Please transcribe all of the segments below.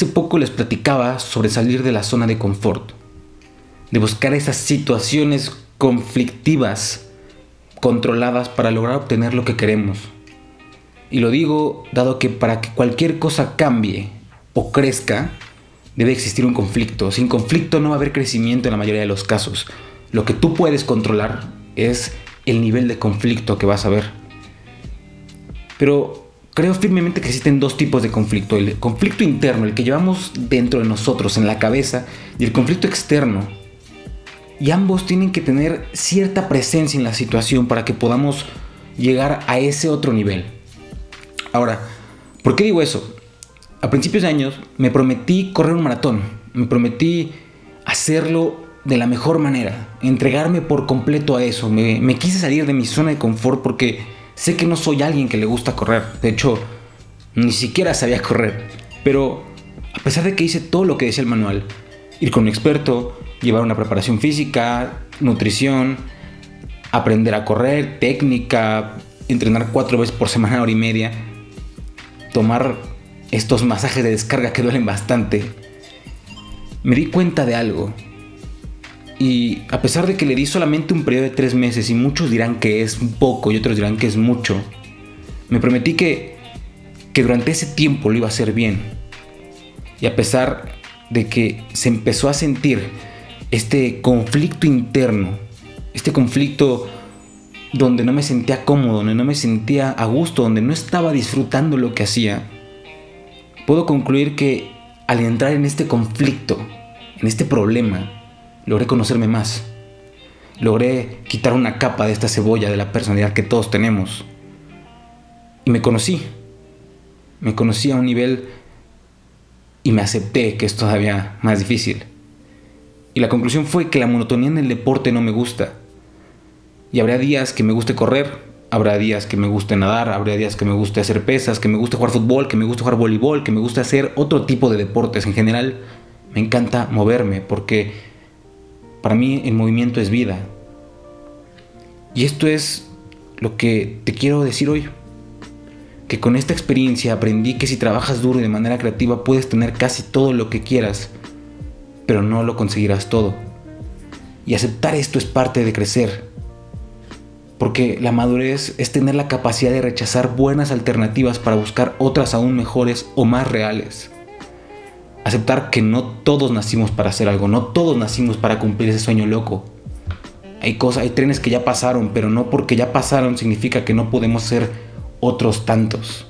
Hace poco les platicaba sobre salir de la zona de confort, de buscar esas situaciones conflictivas controladas para lograr obtener lo que queremos. Y lo digo dado que para que cualquier cosa cambie o crezca, debe existir un conflicto. Sin conflicto no va a haber crecimiento en la mayoría de los casos. Lo que tú puedes controlar es el nivel de conflicto que vas a ver. Pero creo firmemente que existen dos tipos de conflicto. El conflicto interno, el que llevamos dentro de nosotros, en la cabeza, y el conflicto externo. Y ambos tienen que tener cierta presencia en la situación para que podamos llegar a ese otro nivel. Ahora, ¿por qué digo eso? A principios de años me prometí correr un maratón. Me prometí hacerlo de la mejor manera, entregarme por completo a eso. Me, quise salir de mi zona de confort porque Sé que no soy alguien que le gusta correr, de hecho, ni siquiera sabía correr, pero a pesar de que hice todo lo que decía el manual, ir con un experto, llevar una preparación física, nutrición, aprender a correr, técnica, entrenar cuatro veces por semana, hora y media, tomar estos masajes de descarga que duelen bastante, me di cuenta de algo y a pesar de que le di solamente un periodo de tres meses y muchos dirán que es poco y otros dirán que es mucho, me prometí que, que durante ese tiempo lo iba a hacer bien. Y a pesar de que se empezó a sentir este conflicto interno, este conflicto donde no me sentía cómodo, donde no me sentía a gusto, donde no estaba disfrutando lo que hacía, puedo concluir que al entrar en este conflicto, en este problema, logré conocerme más. Logré quitar una capa de esta cebolla de la personalidad que todos tenemos. Y me conocí. Me conocí a un nivel y me acepté que es todavía más difícil. Y la conclusión fue que la monotonía en el deporte no me gusta. Y habrá días que me guste correr, habrá días que me guste nadar, habrá días que me guste hacer pesas, que me guste jugar fútbol, que me guste jugar voleibol, que me guste hacer otro tipo de deportes. En general, me encanta moverme porque para mí el movimiento es vida. Y esto es lo que te quiero decir hoy. Que con esta experiencia aprendí que si trabajas duro y de manera creativa puedes tener casi todo lo que quieras, pero no lo conseguirás todo. Y aceptar esto es parte de crecer. Porque la madurez es tener la capacidad de rechazar buenas alternativas para buscar otras aún mejores o más reales aceptar que no todos nacimos para hacer algo, no todos nacimos para cumplir ese sueño loco. Hay cosas, hay trenes que ya pasaron, pero no porque ya pasaron significa que no podemos ser otros tantos.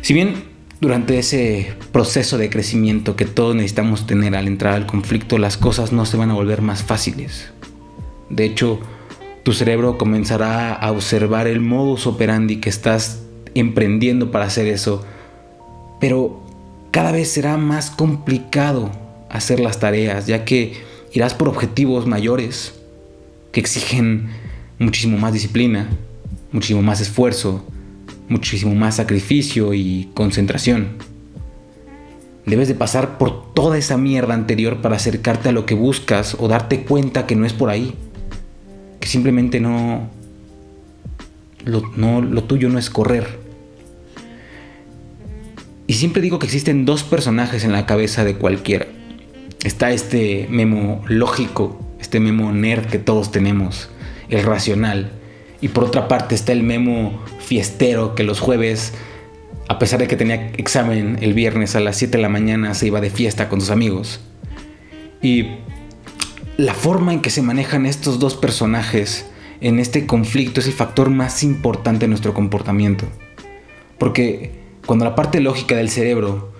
Si bien durante ese proceso de crecimiento que todos necesitamos tener al entrar al conflicto, las cosas no se van a volver más fáciles. De hecho, tu cerebro comenzará a observar el modus operandi que estás emprendiendo para hacer eso, pero cada vez será más complicado hacer las tareas, ya que irás por objetivos mayores que exigen muchísimo más disciplina, muchísimo más esfuerzo, muchísimo más sacrificio y concentración. Debes de pasar por toda esa mierda anterior para acercarte a lo que buscas o darte cuenta que no es por ahí, que simplemente no lo, no, lo tuyo no es correr. Y siempre digo que existen dos personajes en la cabeza de cualquiera. Está este memo lógico, este memo nerd que todos tenemos, el racional. Y por otra parte está el memo fiestero que los jueves, a pesar de que tenía examen el viernes a las 7 de la mañana, se iba de fiesta con sus amigos. Y la forma en que se manejan estos dos personajes en este conflicto es el factor más importante de nuestro comportamiento. Porque cuando la parte lógica del cerebro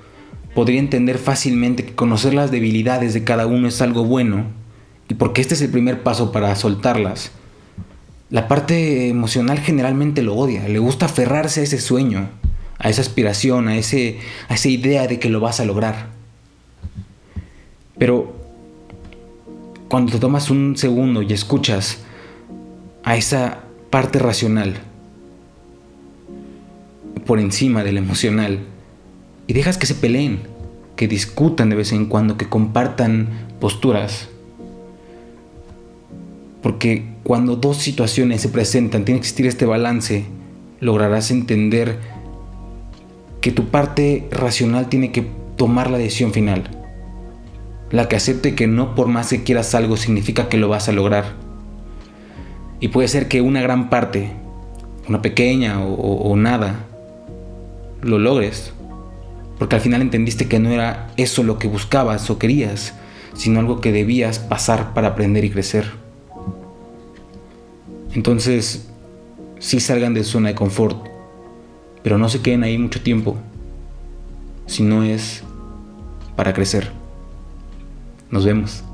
podría entender fácilmente que conocer las debilidades de cada uno es algo bueno, y porque este es el primer paso para soltarlas, la parte emocional generalmente lo odia, le gusta aferrarse a ese sueño, a esa aspiración, a, ese, a esa idea de que lo vas a lograr. Pero cuando te tomas un segundo y escuchas a esa parte racional, por encima del emocional y dejas que se peleen, que discutan de vez en cuando, que compartan posturas. Porque cuando dos situaciones se presentan, tiene que existir este balance, lograrás entender que tu parte racional tiene que tomar la decisión final. La que acepte que no por más que quieras algo significa que lo vas a lograr. Y puede ser que una gran parte, una pequeña o, o nada, lo logres. Porque al final entendiste que no era eso lo que buscabas o querías, sino algo que debías pasar para aprender y crecer. Entonces, sí salgan de su zona de confort, pero no se queden ahí mucho tiempo, si no es para crecer. Nos vemos.